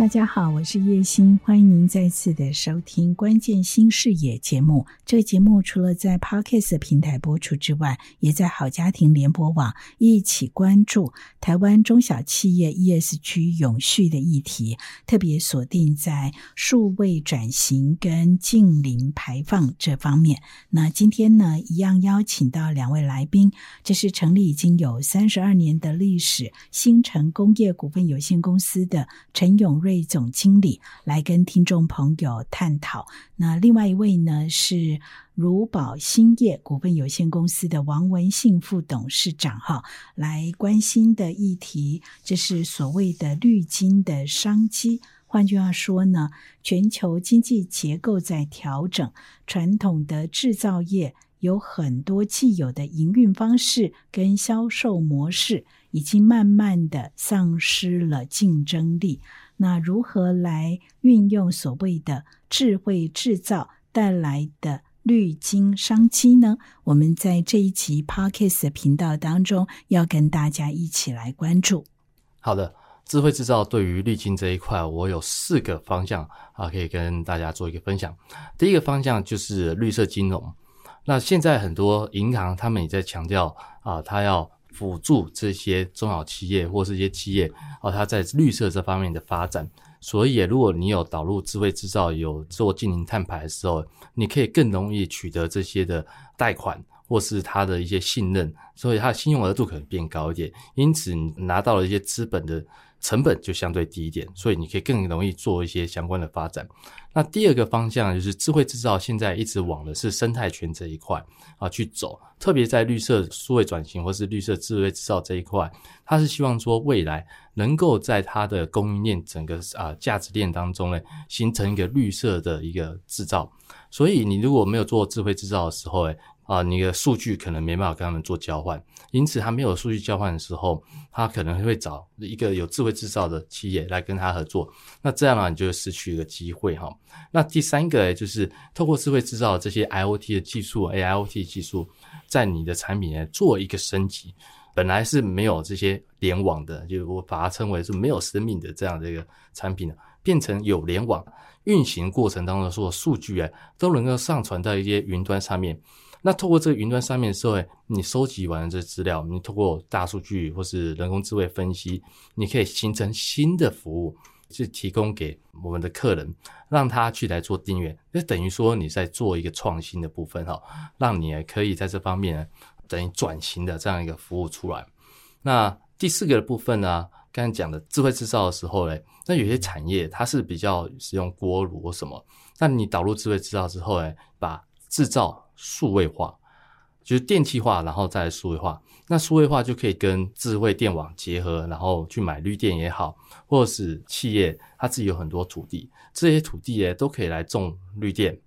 大家好，我是叶欣，欢迎您再次的收听《关键新视野》节目。这个节目除了在 Podcast 平台播出之外，也在好家庭联播网一起关注台湾中小企业 ESG 永续的议题，特别锁定在数位转型跟近零排放这方面。那今天呢，一样邀请到两位来宾，这是成立已经有三十二年的历史新城工业股份有限公司的陈永瑞。位总经理来跟听众朋友探讨。那另外一位呢是如宝兴业股份有限公司的王文信副董事长，哈，来关心的议题，这是所谓的绿金的商机。换句话说呢，全球经济结构在调整，传统的制造业有很多既有的营运方式跟销售模式，已经慢慢的丧失了竞争力。那如何来运用所谓的智慧制造带来的绿金商机呢？我们在这一集 Parkes 频道当中要跟大家一起来关注。好的，智慧制造对于绿金这一块，我有四个方向啊，可以跟大家做一个分享。第一个方向就是绿色金融。那现在很多银行他们也在强调啊，他要。辅助这些中小企业或是一些企业哦，它在绿色这方面的发展。所以，如果你有导入智慧制造，有做近零碳排的时候，你可以更容易取得这些的贷款或是它的一些信任，所以它的信用额度可能变高一点。因此，你拿到了一些资本的。成本就相对低一点，所以你可以更容易做一些相关的发展。那第二个方向就是智慧制造，现在一直往的是生态圈这一块啊去走，特别在绿色数位转型或是绿色智慧制造这一块，它是希望说未来能够在它的供应链整个啊价值链当中呢，形成一个绿色的一个制造。所以你如果没有做智慧制造的时候，诶啊，你的数据可能没办法跟他们做交换，因此他没有数据交换的时候，他可能会找一个有智慧制造的企业来跟他合作。那这样呢，你就失去一个机会哈。那第三个就是透过智慧制造这些 IOT 的技术，AIOT 技术，在你的产品呢做一个升级。本来是没有这些联网的，就我把它称为是没有生命的这样的一个产品，变成有联网运行过程当中的所有数据啊，都能够上传到一些云端上面。那透过这个云端上面的时候，你收集完了这资料，你透过大数据或是人工智慧分析，你可以形成新的服务，去提供给我们的客人，让他去来做订阅。那等于说你在做一个创新的部分哈，让你可以在这方面等于转型的这样一个服务出来。那第四个部分呢，刚才讲的智慧制造的时候呢，那有些产业它是比较使用锅炉什么，那你导入智慧制造之后呢，把制造数位化就是电气化，然后再数位化。那数位化就可以跟智慧电网结合，然后去买绿电也好，或者是企业它自己有很多土地，这些土地呢都可以来种绿电。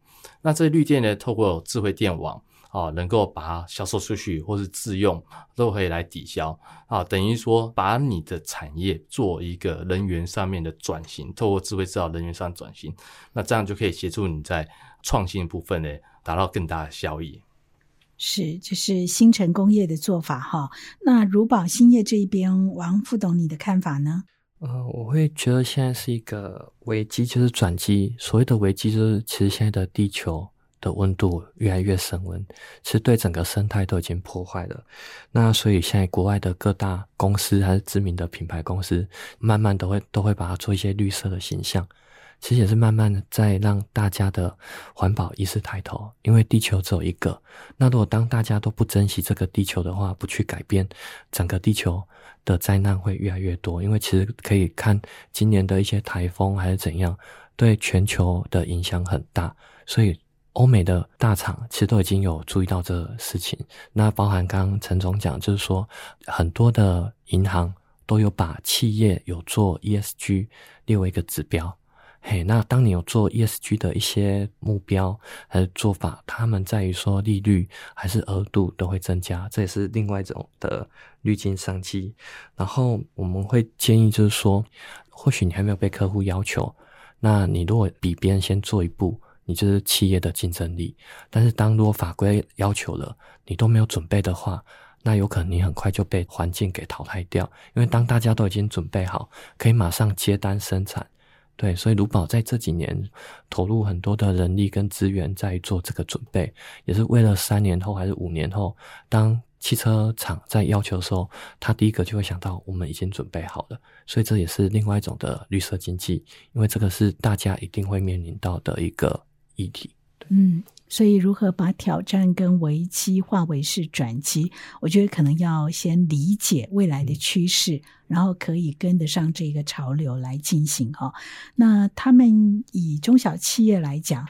那这绿电呢，透过智慧电网啊，能够把它销售出去，或是自用都可以来抵消啊。等于说，把你的产业做一个人员上面的转型，透过智慧制造人员上转型，那这样就可以协助你在创新部分呢。达到更大的效益，是这是新城工业的做法哈。那如宝兴业这一边，王副董你的看法呢？呃，我会觉得现在是一个危机，就是转机。所谓的危机，就是其实现在的地球的温度越来越升温，其实对整个生态都已经破坏了。那所以现在国外的各大公司还是知名的品牌公司，慢慢都会都会把它做一些绿色的形象。其实也是慢慢的在让大家的环保意识抬头，因为地球只有一个。那如果当大家都不珍惜这个地球的话，不去改变，整个地球的灾难会越来越多。因为其实可以看今年的一些台风还是怎样，对全球的影响很大。所以欧美的大厂其实都已经有注意到这个事情。那包含刚刚陈总讲，就是说很多的银行都有把企业有做 ESG 列为一个指标。嘿，那当你有做 ESG 的一些目标还是做法，他们在于说利率还是额度都会增加，这也是另外一种的滤镜商机。然后我们会建议就是说，或许你还没有被客户要求，那你如果比别人先做一步，你就是企业的竞争力。但是当如果法规要求了，你都没有准备的话，那有可能你很快就被环境给淘汰掉。因为当大家都已经准备好，可以马上接单生产，对，所以卢宝在这几年投入很多的人力跟资源在做这个准备，也是为了三年后还是五年后，当汽车厂在要求的时候，他第一个就会想到我们已经准备好了。所以这也是另外一种的绿色经济，因为这个是大家一定会面临到的一个议题。嗯，所以如何把挑战跟危机化为是转机，我觉得可能要先理解未来的趋势，然后可以跟得上这个潮流来进行哈。那他们以中小企业来讲，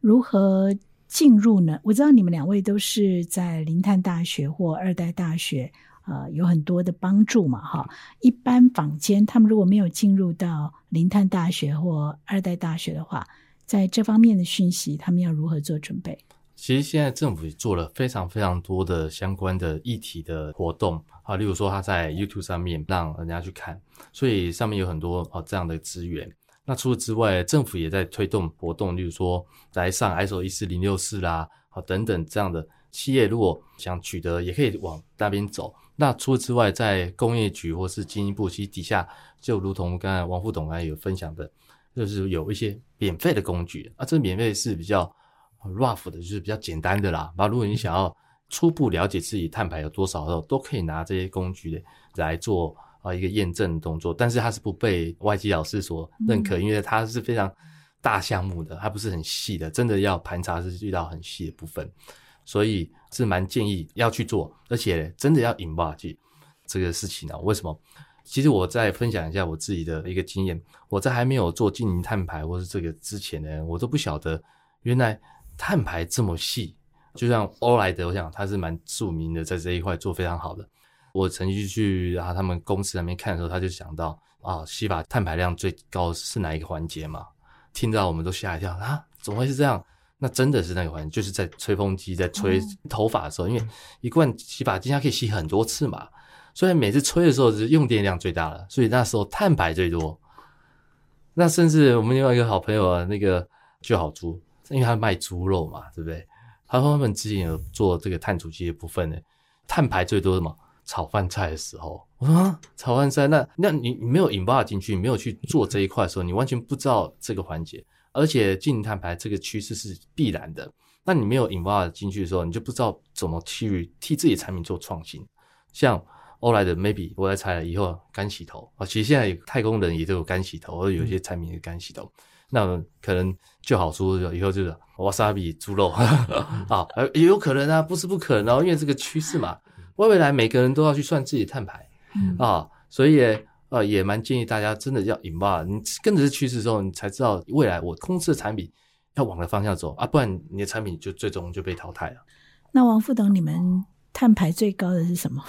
如何进入呢？我知道你们两位都是在林泰大学或二代大学，呃，有很多的帮助嘛哈。一般坊间他们如果没有进入到林泰大学或二代大学的话，在这方面的讯息，他们要如何做准备？其实现在政府做了非常非常多的相关的议题的活动啊，例如说他在 YouTube 上面让人家去看，所以上面有很多啊这样的资源。那除此之外，政府也在推动活动，例如说来上 ISO 一四零六四啦，啊等等这样的企业，如果想取得，也可以往那边走。那除此之外，在工业局或是经营部，其实底下就如同刚才王副董刚才有分享的。就是有一些免费的工具啊，这免费是比较 rough 的，就是比较简单的啦。那如果你想要初步了解自己碳排有多少的时候，都可以拿这些工具来做啊一个验证动作。但是它是不被外籍老师所认可，因为它是非常大项目的，它不是很细的，真的要盘查是遇到很细的部分，所以是蛮建议要去做，而且真的要引爆这个事情呢？为什么？其实我再分享一下我自己的一个经验，我在还没有做经营碳排或是这个之前呢，我都不晓得原来碳排这么细。就像欧莱德，我想他是蛮著名的，在这一块做非常好的。我曾经去啊他们公司那边看的时候，他就想到啊，吸发碳排量最高是哪一个环节嘛？听到我们都吓一跳啊，怎么会是这样？那真的是那个环节，就是在吹风机在吹头发的时候，因为一罐洗发精它可以洗很多次嘛。所以每次吹的时候是用电量最大的，所以那时候碳排最多。那甚至我们另外一个好朋友啊，那个就好猪，因为他卖猪肉嘛，对不对？他说他们之前有做这个碳足迹的部分呢，碳排最多什么？炒饭菜的时候，我说炒饭菜，那那你你没有引爆进去，没有去做这一块的时候，你完全不知道这个环节。而且进碳排这个趋势是必然的，那你没有引爆进去的时候，你就不知道怎么去替自己产品做创新，像。欧莱的 maybe 我在猜了以后干洗头。啊，其实现在太空人也都有干洗头，或者有些产品是干洗头，那可能就好说以后就是瓦萨比猪肉。啊，也有可能啊，不是不可能，因为这个趋势嘛，未来每个人都要去算自己的碳排啊，所以呃也蛮建议大家真的要引爆，你跟着这趋势之后，你才知道未来我公司的产品要往的方向走啊，不然你的产品就最终就被淘汰了。那王副董，你们碳排最高的是什么？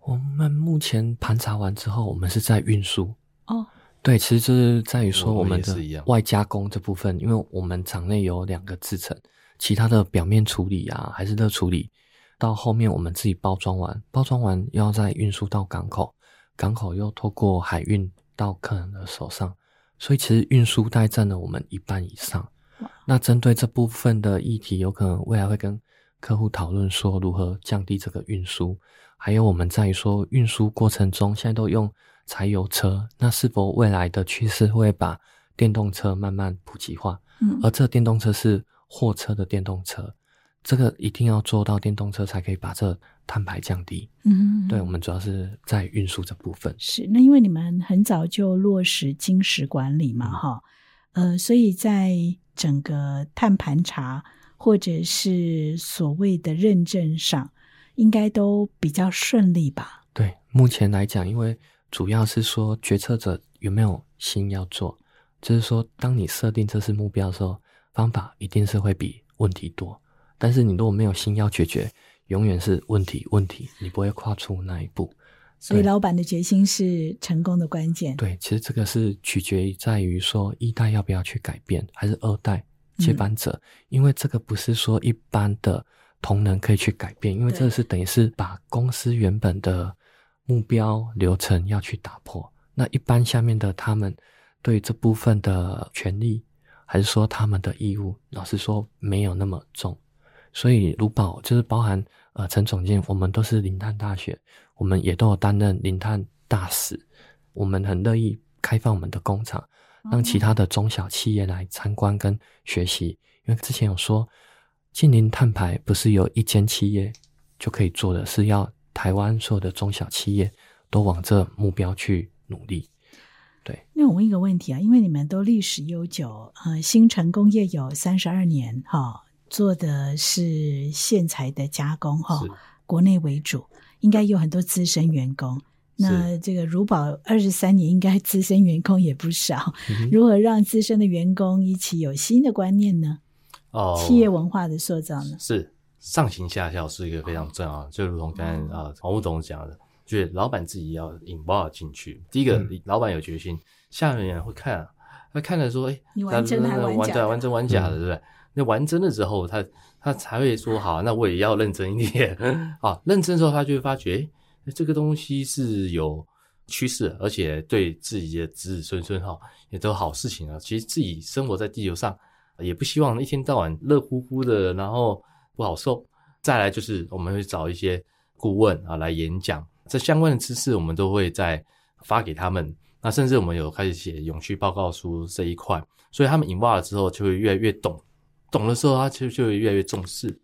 我们目前盘查完之后，我们是在运输哦。对，其实就是在于说我们的外加工这部分，因为我们厂内有两个制成，其他的表面处理啊，还是热处理，到后面我们自己包装完，包装完要再运输到港口，港口又透过海运到客人的手上，所以其实运输带占了我们一半以上。那针对这部分的议题，有可能未来会跟客户讨论说如何降低这个运输。还有我们在说运输过程中，现在都用柴油车，那是否未来的趋势会把电动车慢慢普及化？嗯，而这电动车是货车的电动车，这个一定要做到电动车才可以把这碳排降低。嗯，对，我们主要是在运输这部分。是，那因为你们很早就落实金石管理嘛，哈，呃，所以在整个碳盘查或者是所谓的认证上。应该都比较顺利吧？对，目前来讲，因为主要是说决策者有没有心要做，就是说，当你设定这次目标的时候，方法一定是会比问题多。但是你如果没有心要解决，永远是问题问题，你不会跨出那一步。所以老板的决心是成功的关键。对，其实这个是取决于在于说一代要不要去改变，还是二代接班者，因为这个不是说一般的同仁可以去改变，因为对这是等于是把公司原本的目标流程要去打破。那一般下面的他们对这部分的权利，还是说他们的义务，老实说没有那么重。所以卢宝就是包含呃陈总监，我们都是林碳大学，我们也都有担任零碳大使，我们很乐意开放我们的工厂，让其他的中小企业来参观跟学习。因为之前有说，近零碳排不是有一间企业就可以做的，是要台湾所有的中小企业都往这目标去努力。对那我问一个问题啊，因为你们都历史悠久，呃，新城工业有三十二年，哈、做的是线材的加工，哈、是国内为主，应该有很多资深员工。那这个如宝二十三年，应该资深员工也不少。嗯如何让资深的员工一起有新的观念呢？哦，企业文化的塑造呢？是上行下效是一个非常重要的，就如同刚才啊黄副总讲的，就是老板自己要 involve 进去。第一个，嗯老板有决心，下面人会看、啊，他看了说，哎、你玩真还玩假的玩真玩假的，对不对？那玩真了之后，他他才会说好，那我也要认真一点啊。认真之后，他就会发觉，哎，这个东西是有趋势，而且对自己的子子孙孙哈也都好事情啊。其实自己生活在地球上，也不希望一天到晚热乎乎的，然后不好受。再来就是我们会找一些顾问啊来演讲，这相关的知识我们都会再发给他们。那甚至我们有开始写永续报告书这一块，所以他们引爆了之后就会越来越懂，懂的时候他就就会越来越重视。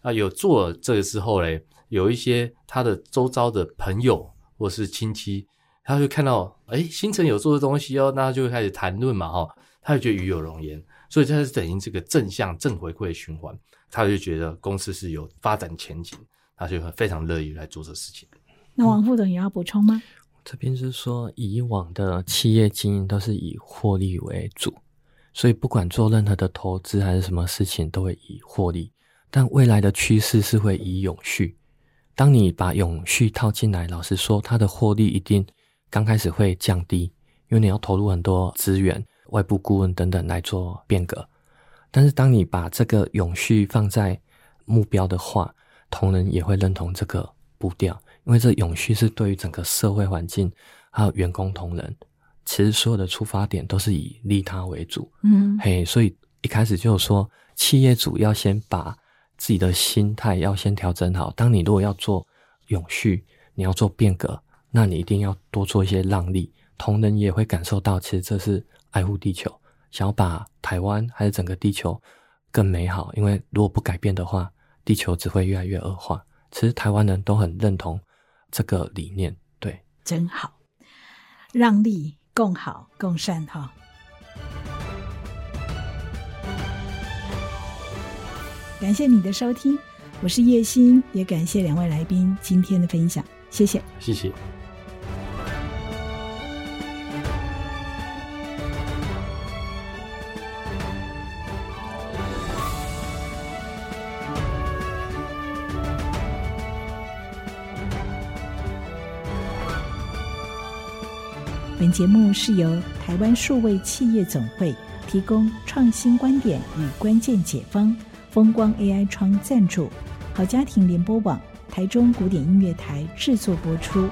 啊，有做了这个之后嘞，有一些他的周遭的朋友或是亲戚，他就看到哎新城有做的东西哦，那他就会开始谈论嘛哈，他就觉得与有荣焉，所以这是等于这个正向正回馈的循环，他就觉得公司是有发展前景，他就会非常乐意来做这事情。那王副总也要补充吗？这边是说，以往的企业经营都是以获利为主，所以不管做任何的投资还是什么事情，都会以获利。但未来的趋势是会以永续。当你把永续套进来，老实说，它的获利一定刚开始会降低，因为你要投入很多资源、外部顾问等等来做变革。但是当你把这个永续放在目标的话，同仁也会认同这个步调，因为这永续是对于整个社会环境还有员工同仁，其实所有的出发点都是以利他为主。嗯，嘿，所以一开始就是说，企业主要先把自己的心态要先调整好。当你如果要做永续，你要做变革，那你一定要多做一些让利，同仁也会感受到，其实这是爱护地球，想要把台湾还是整个地球更美好。因为如果不改变的话，地球只会越来越恶化。其实台湾人都很认同这个理念，对。真好，让利共好共善哈。感谢你的收听，我是叶欣，也感谢两位来宾今天的分享，谢谢。谢谢。节目是由台湾数位企业总会提供创新观点与关键解方，风光 AI 窗赞助，好家庭联播网、台中古典音乐台制作播出。